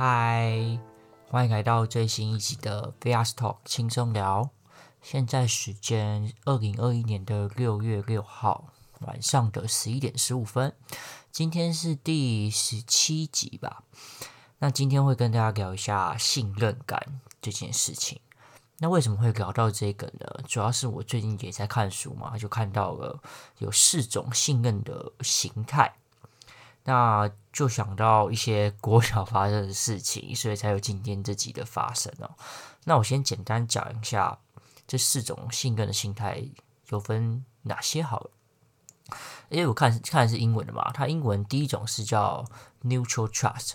嗨，欢迎来到最新一集的 Vias Talk 轻松聊。现在时间二零二一年的六月六号晚上的十一点十五分，今天是第十七集吧。那今天会跟大家聊一下信任感这件事情。那为什么会聊到这个呢？主要是我最近也在看书嘛，就看到了有四种信任的形态。那就想到一些国小发生的事情，所以才有今天这集的发生哦。那我先简单讲一下这四种信任的心态有分哪些好。因为我看看是英文的嘛，它英文第一种是叫 neutral trust，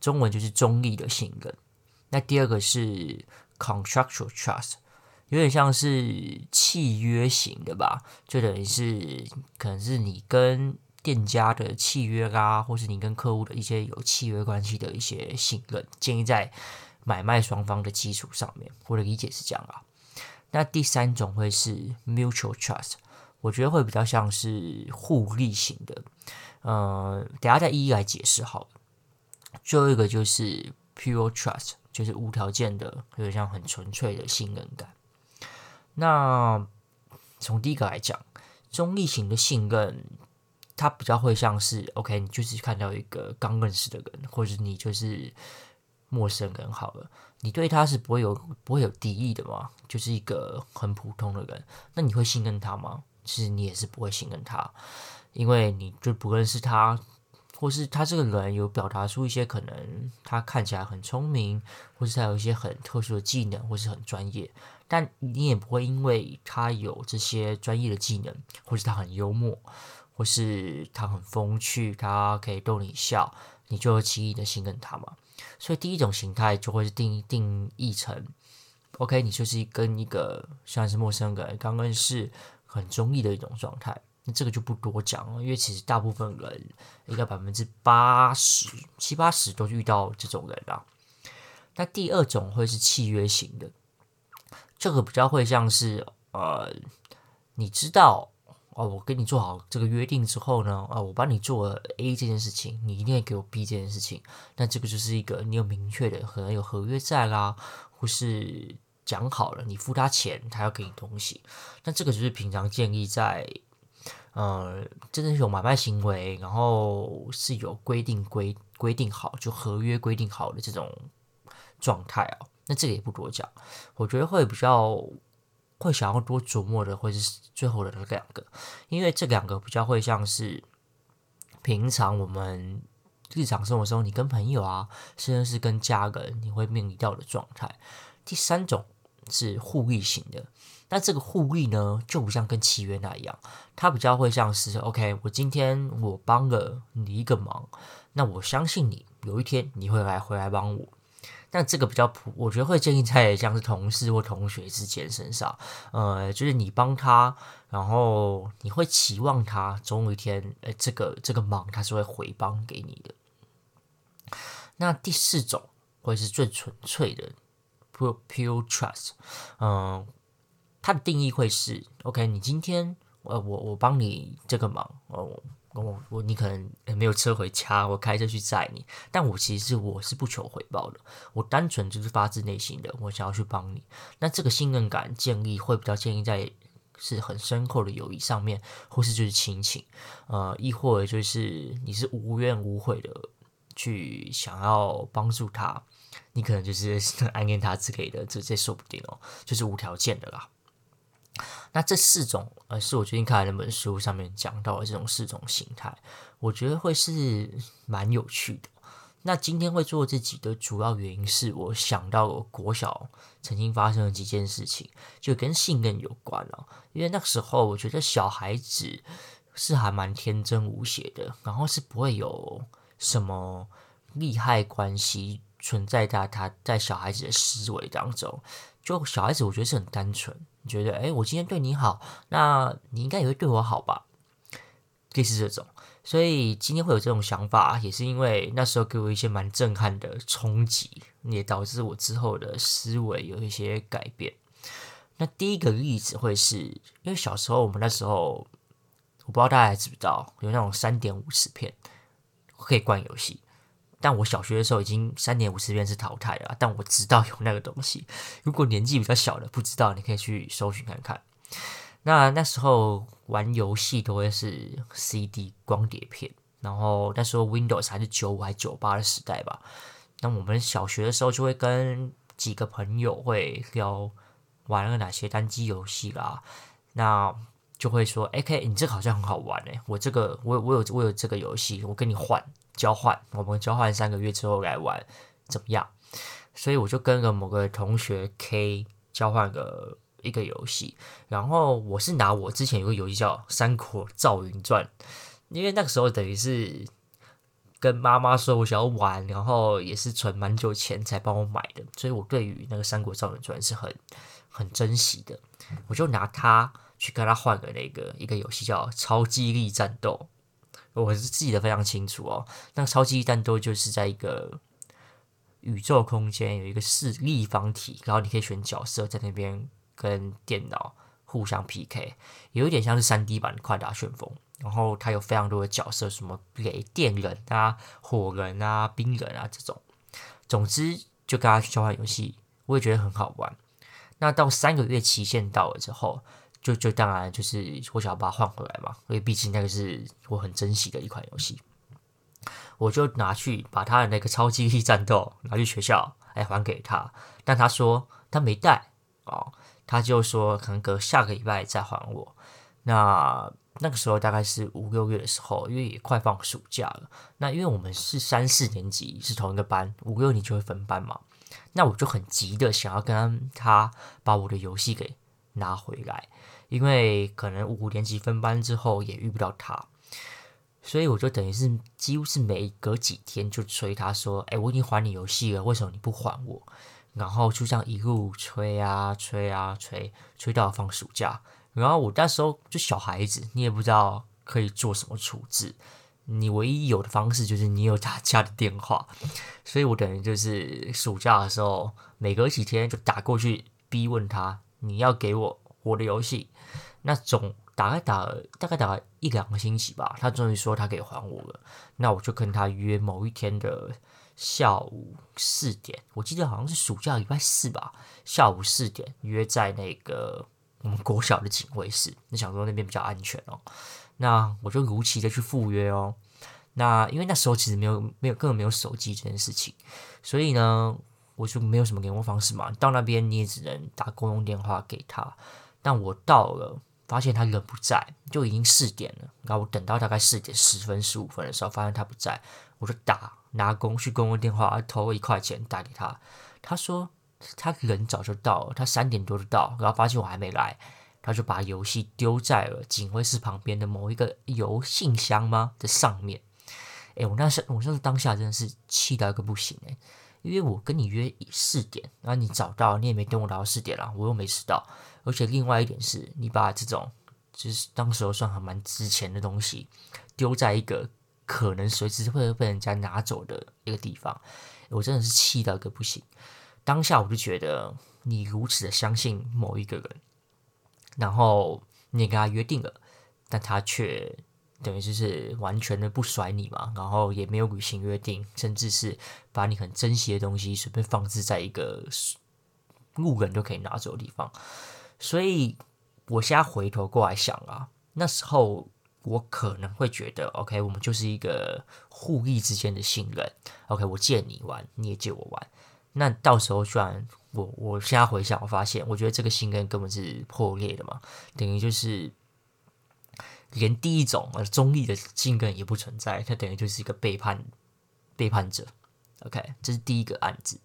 中文就是中立的信任。那第二个是 contractual trust，有点像是契约型的吧，就等于是可能是你跟店家的契约啦，或是你跟客户的一些有契约关系的一些信任，建立在买卖双方的基础上面。我的理解是这样啊。那第三种会是 mutual trust，我觉得会比较像是互利型的。呃，等下再一一来解释好了。最后一个就是 pure trust，就是无条件的，有点像很纯粹的信任感。那从第一个来讲，中立型的信任。他比较会像是，OK，你就是看到一个刚认识的人，或者你就是陌生人好了，你对他是不会有不会有敌意的嘛，就是一个很普通的人，那你会信任他吗？其实你也是不会信任他，因为你就不认识他，或是他这个人有表达出一些可能他看起来很聪明，或是他有一些很特殊的技能，或是很专业，但你也不会因为他有这些专业的技能，或是他很幽默。或是他很风趣，他可以逗你笑，你就会轻易的信任他嘛。所以第一种形态就会是定定义成，OK，你就是跟一个像是陌生人刚认识，很中意的一种状态。那这个就不多讲了，因为其实大部分人应该百分之八十七八十都遇到这种人啦。那第二种会是契约型的，这个比较会像是呃，你知道。哦，我跟你做好这个约定之后呢，哦，我帮你做了 A 这件事情，你一定要给我 B 这件事情。那这个就是一个你有明确的，可能有合约在啦，或是讲好了，你付他钱，他要给你东西。那这个就是平常建议在，呃，真的是有买卖行为，然后是有规定规规定好，就合约规定好的这种状态啊。那这个也不多讲，我觉得会比较。会想要多琢磨的，会是最后的那两个，因为这两个比较会像是平常我们日常生活中，你跟朋友啊，甚至是跟家人，你会面临到的状态。第三种是互利型的，那这个互利呢，就不像跟契约那一样，它比较会像是 OK，我今天我帮了你一个忙，那我相信你有一天你会来回来帮我。但这个比较普，我觉得会建立在像是同事或同学之间身上，呃，就是你帮他，然后你会期望他总有一天，呃，这个这个忙他是会回帮给你的。那第四种会是最纯粹的，pure pure trust，嗯、呃，它的定义会是，OK，你今天，呃，我我帮你这个忙，哦、跟我我你可能没有车回家，我开车去载你，但我其实我是不求回报的，我单纯就是发自内心的，我想要去帮你。那这个信任感建立会比较建立在是很深厚的友谊上面，或是就是亲情，呃，亦或就是你是无怨无悔的去想要帮助他，你可能就是暗恋他之类的，这这说不定哦，就是无条件的啦。那这四种，呃，是我最近看的那本书上面讲到的这种四种形态，我觉得会是蛮有趣的。那今天会做这集的主要原因是我想到我国小曾经发生的几件事情，就跟信任有关了。因为那时候我觉得小孩子是还蛮天真无邪的，然后是不会有什么利害关系存在在他在小孩子的思维当中。就小孩子，我觉得是很单纯，觉得，哎，我今天对你好，那你应该也会对我好吧？类似这种，所以今天会有这种想法，也是因为那时候给我一些蛮震撼的冲击，也导致我之后的思维有一些改变。那第一个例子会是因为小时候我们那时候，我不知道大家还知不知道，有那种三点五十片可以灌游戏。但我小学的时候已经三点五十遍是淘汰了，但我知道有那个东西。如果年纪比较小的不知道，你可以去搜寻看看。那那时候玩游戏都会是 CD 光碟片，然后那时候 Windows 还是九五还是九八的时代吧。那我们小学的时候就会跟几个朋友会聊玩了哪些单机游戏啦，那就会说：“哎，K，你这个好像很好玩哎，我这个我我有我有这个游戏，我跟你换交换，我们交换三个月之后来玩怎么样？”所以我就跟个某个同学 K 交换个一个游戏，然后我是拿我之前有个游戏叫《三国赵云传》，因为那个时候等于是。跟妈妈说，我想要玩，然后也是存蛮久钱才帮我买的，所以我对于那个《三国赵云传》是很很珍惜的。我就拿它去跟他换个那个一个游戏叫《超级力战斗》，我是记得非常清楚哦。那《超级力战斗》就是在一个宇宙空间有一个是立方体，然后你可以选角色在那边跟电脑互相 PK，有一点像是三 D 版的《快打旋风》。然后它有非常多的角色，什么雷电人啊、火人啊、冰人啊这种。总之，就跟他交换游戏，我也觉得很好玩。那到三个月期限到了之后，就就当然就是我想要把它换回来嘛，因为毕竟那个是我很珍惜的一款游戏。我就拿去把他的那个超级力战斗拿去学校，哎，还给他。但他说他没带哦，他就说可能隔下个礼拜再还我。那。那个时候大概是五六月的时候，因为也快放暑假了。那因为我们是三四年级是同一个班，五六年就会分班嘛。那我就很急的想要跟他把我的游戏给拿回来，因为可能五年级分班之后也遇不到他，所以我就等于是几乎是每隔几天就催他说：“哎，我已经还你游戏了，为什么你不还我？”然后就这样一路催啊催啊催，催到放暑假。然后我那时候就小孩子，你也不知道可以做什么处置，你唯一有的方式就是你有他家的电话，所以我等于就是暑假的时候，每隔几天就打过去逼问他，你要给我我的游戏，那总大概打大概打一两个星期吧，他终于说他可以还我了，那我就跟他约某一天的下午四点，我记得好像是暑假礼拜四吧，下午四点约在那个。我们国小的警卫室，你想说那边比较安全哦，那我就如期的去赴约哦。那因为那时候其实没有没有根本没有手机这件事情，所以呢，我就没有什么联络方式嘛。到那边你也只能打公用电话给他。但我到了，发现他人不在，就已经四点了。然后我等到大概四点十分、十五分的时候，发现他不在，我就打拿公去公用电话投一块钱打给他。他说。他人早就到了，他三点多就到，然后发现我还没来，他就把游戏丢在了警卫室旁边的某一个邮信箱吗的上面。诶，我那时我那时当下真的是气到一个不行诶，因为我跟你约四点，然后你早到，你也没等我到四点了，我又没迟到，而且另外一点是你把这种就是当时候算还蛮值钱的东西丢在一个可能随时会被人家拿走的一个地方，我真的是气到个不行。当下我就觉得你如此的相信某一个人，然后你跟他约定了，但他却等于就是完全的不甩你嘛，然后也没有履行约定，甚至是把你很珍惜的东西随便放置在一个路人都可以拿走的地方。所以我现在回头过来想啊，那时候我可能会觉得，OK，我们就是一个互利之间的信任，OK，我借你玩，你也借我玩。那到时候，虽然我我现在回想，我发现，我觉得这个信任根本是破裂的嘛，等于就是连第一种呃中立的信任也不存在，它等于就是一个背叛背叛者。OK，这是第一个案子。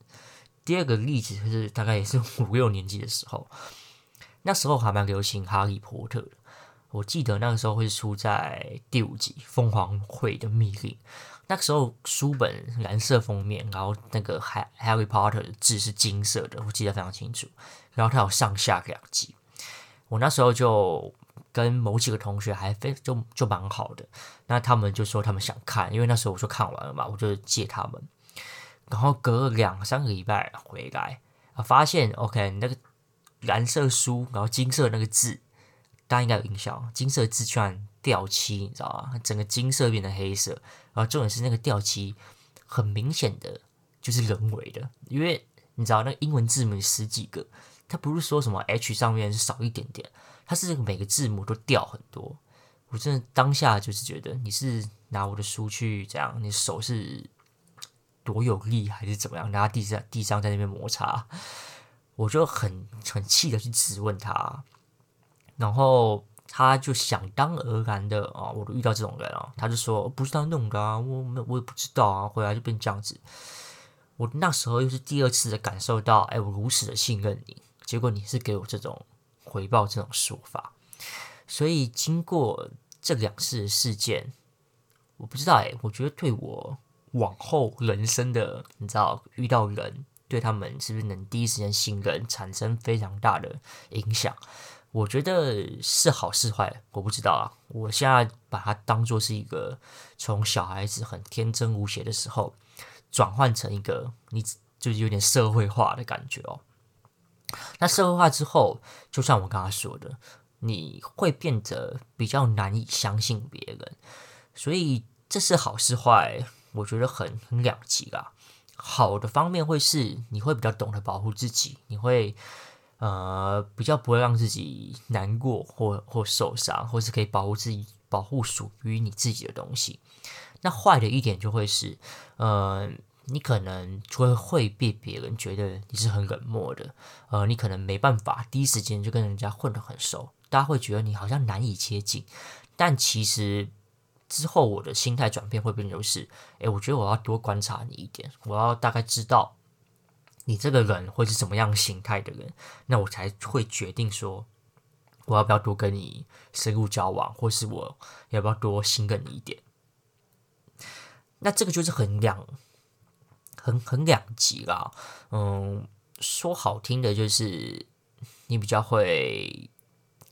第二个例子就是大概也是五六年级的时候，那时候还蛮流行《哈利波特》的，我记得那个时候会出在第五集《凤凰会的密令》。那个时候书本蓝色封面，然后那个 Harry Potter 的字是金色的，我记得非常清楚。然后它有上下两集，我那时候就跟某几个同学还非就就蛮好的，那他们就说他们想看，因为那时候我就看完了嘛，我就借他们。然后隔了两三个礼拜回来，啊，发现 OK 那个蓝色书，然后金色那个字，大家应该有印象，金色字居然掉漆，你知道吗？整个金色变成黑色。然后重点是那个掉漆很明显的就是人为的，因为你知道那个英文字母十几个，它不是说什么 H 上面是少一点点，它是每个字母都掉很多。我真的当下就是觉得你是拿我的书去这样，你手是多有力还是怎么样？拿地上地上在那边摩擦，我就很很气的去质问他，然后他就想当然然的啊，我都遇到这种人啊，他就说不是他弄的啊，我没我也不知道啊，回来就变这样子。我那时候又是第二次的感受到，哎，我如此的信任你，结果你是给我这种回报这种说法。所以经过这两次事件，我不知道哎，我觉得对我往后人生的，你知道遇到人对他们是不是能第一时间信任，产生非常大的影响。我觉得是好是坏，我不知道啊。我现在把它当做是一个从小孩子很天真无邪的时候，转换成一个你就是有点社会化的感觉哦。那社会化之后，就像我刚刚说的。你会变得比较难以相信别人，所以这是好是坏，我觉得很很两极啦。好的方面会是你会比较懂得保护自己，你会呃比较不会让自己难过或或受伤，或是可以保护自己，保护属于你自己的东西。那坏的一点就会是，呃，你可能就会会被别人觉得你是很冷漠的，呃，你可能没办法第一时间就跟人家混得很熟。大家会觉得你好像难以接近，但其实之后我的心态转变会变成是，诶，我觉得我要多观察你一点，我要大概知道你这个人会是什么样形态的人，那我才会决定说我要不要多跟你深入交往，或是我要不要多信任你一点。那这个就是很两很很两极啦，嗯，说好听的就是你比较会。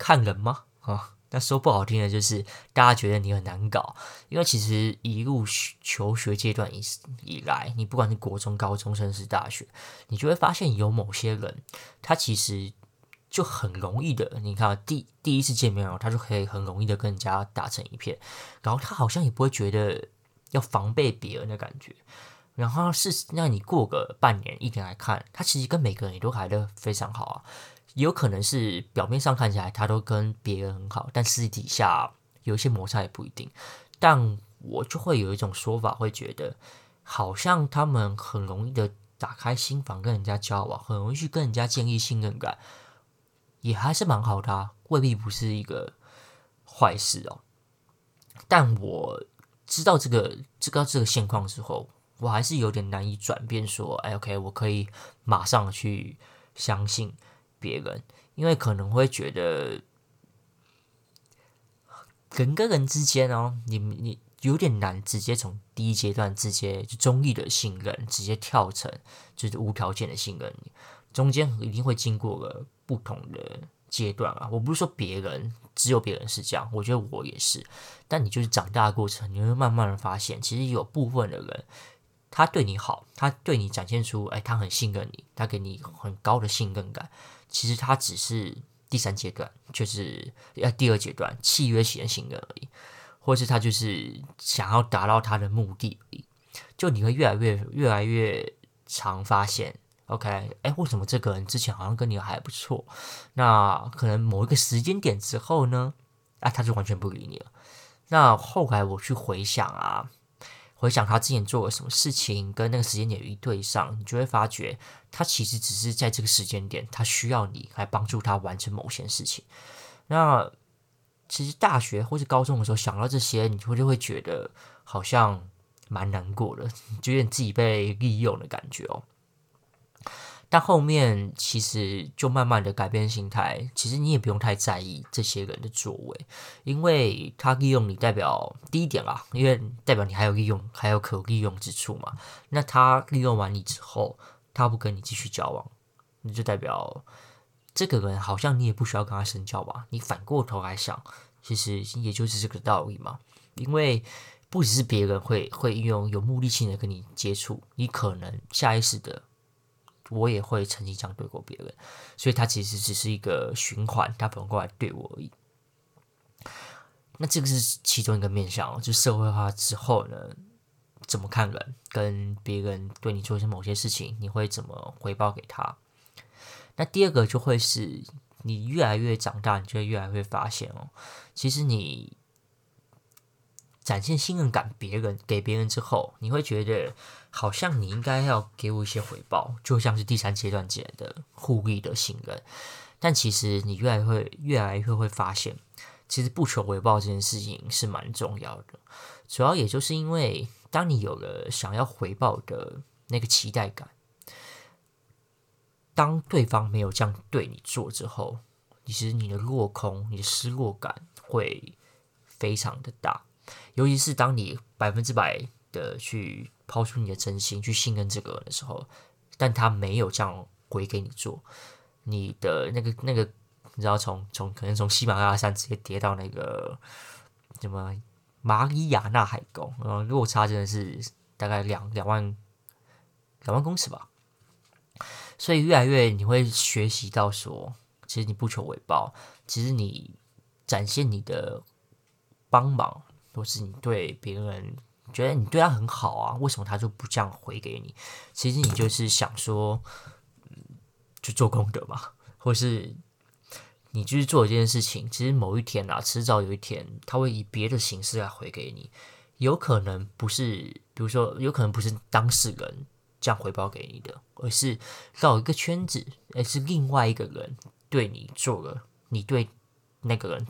看人吗？啊，那说不好听的就是大家觉得你很难搞，因为其实一路求学阶段以以来，你不管是国中、高中，甚是大学，你就会发现有某些人，他其实就很容易的，你看第第一次见面哦，他就可以很容易的跟人家打成一片，然后他好像也不会觉得要防备别人的感觉，然后是让你过个半年、一年来看，他其实跟每个人也都还得非常好啊。有可能是表面上看起来他都跟别人很好，但私底下有一些摩擦也不一定。但我就会有一种说法，会觉得好像他们很容易的打开心房跟人家交往，很容易去跟人家建立信任感，也还是蛮好的，未必不是一个坏事哦。但我知道这个知道这个现况之后，我还是有点难以转变，说，哎，OK，我可以马上去相信。别人，因为可能会觉得人跟人之间哦，你你有点难直接从第一阶段直接就中立的信任，直接跳成就是无条件的信任，中间一定会经过了不同的阶段啊。我不是说别人只有别人是这样，我觉得我也是。但你就是长大的过程，你会慢慢的发现，其实有部分的人。他对你好，他对你展现出，哎，他很信任你，他给你很高的信任感。其实他只是第三阶段，就是要第二阶段契约型的信任而已，或是他就是想要达到他的目的而已。就你会越来越越来越常发现，OK，哎，为什么这个人之前好像跟你还不错？那可能某一个时间点之后呢，啊，他就完全不理你了。那后来我去回想啊。回想他之前做了什么事情，跟那个时间点一对上，你就会发觉他其实只是在这个时间点，他需要你来帮助他完成某些事情。那其实大学或是高中的时候想到这些，你就会就会觉得好像蛮难过的，就有点自己被利用的感觉哦。但后面其实就慢慢的改变心态，其实你也不用太在意这些人的作为，因为他利用你代表第一点啦，因为代表你还有利用，还有可利用之处嘛。那他利用完你之后，他不跟你继续交往，那就代表这个人好像你也不需要跟他深交吧？你反过头来想，其实也就是这个道理嘛。因为不只是别人会会用有目的性的跟你接触，你可能下意识的。我也会曾经这样对过别人，所以他其实只是一个循环，他反过来对我而已。那这个是其中一个面向，就社会化之后呢，怎么看人，跟别人对你做一些某些事情，你会怎么回报给他？那第二个就会是你越来越长大，你就越来越发现哦，其实你展现信任感，别人给别人之后，你会觉得好像你应该要给我一些回报，就像是第三阶段讲的互利的信任。但其实你越来会越来越会发现，其实不求回报这件事情是蛮重要的。主要也就是因为，当你有了想要回报的那个期待感。当对方没有这样对你做之后，其实你的落空、你的失落感会非常的大。尤其是当你百分之百的去抛出你的真心去信任这个人的时候，但他没有这样回给你做，你的那个那个，你知道从从可能从喜马拉雅山直接跌到那个什么马里亚纳海沟，然后落差真的是大概两两万两万公尺吧。所以越来越你会学习到说，其实你不求回报，其实你展现你的帮忙，或是你对别人觉得你对他很好啊，为什么他就不这样回给你？其实你就是想说，嗯，就做功德嘛，或是你就是做一件事情，其实某一天啊，迟早有一天他会以别的形式来回给你，有可能不是，比如说有可能不是当事人。这样回报给你的，而是绕一个圈子，而是另外一个人对你做了，你对那个人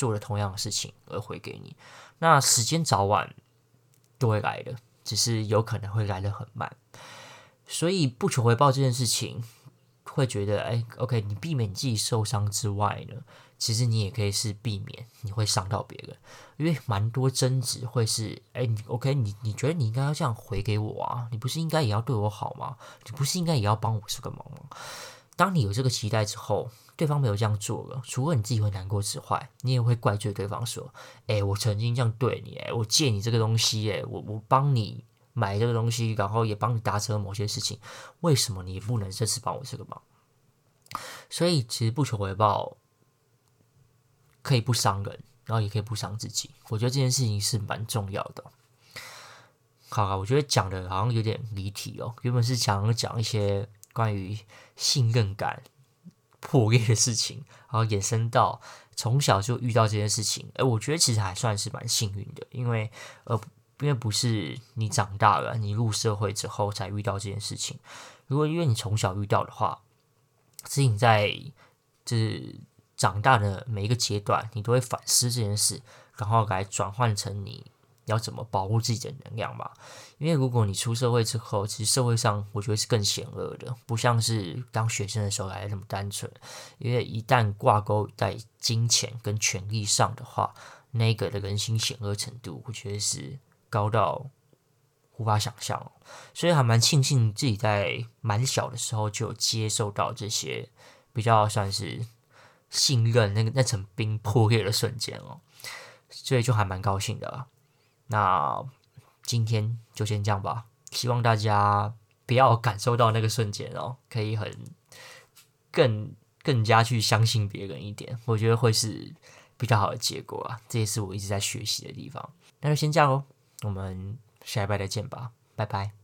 做了同样的事情而回给你。那时间早晚都会来的，只是有可能会来得很慢。所以不求回报这件事情，会觉得哎，OK，你避免自己受伤之外呢，其实你也可以是避免你会伤到别人，因为蛮多争执会是，哎，你 OK，你你觉得你应该要这样回给我啊？你不是应该也要对我好吗？你不是应该也要帮我这个忙吗？当你有这个期待之后，对方没有这样做了，除了你自己会难过之外，你也会怪罪对方说，哎，我曾经这样对你，哎，我借你这个东西，哎，我我帮你买这个东西，然后也帮你达成了某些事情，为什么你不能这次帮我这个忙？所以其实不求回报。可以不伤人，然后也可以不伤自己。我觉得这件事情是蛮重要的。好啊，我觉得讲的好像有点离题哦。原本是想讲一些关于信任感破裂的事情，然后延伸到从小就遇到这件事情。哎，我觉得其实还算是蛮幸运的，因为呃，因为不是你长大了，你入社会之后才遇到这件事情。如果因为你从小遇到的话，是你在就是。长大的每一个阶段，你都会反思这件事，然后来转换成你要怎么保护自己的能量吧。因为如果你出社会之后，其实社会上我觉得是更险恶的，不像是当学生的时候来那么单纯。因为一旦挂钩在金钱跟权力上的话，那个的人心险恶程度，我觉得是高到无法想象。所以还蛮庆幸自己在蛮小的时候就接受到这些比较算是。信任那个那层冰破裂的瞬间哦，所以就还蛮高兴的。那今天就先这样吧，希望大家不要感受到那个瞬间哦，可以很更更加去相信别人一点，我觉得会是比较好的结果啊。这也是我一直在学习的地方。那就先这样哦，我们下礼拜再见吧，拜拜。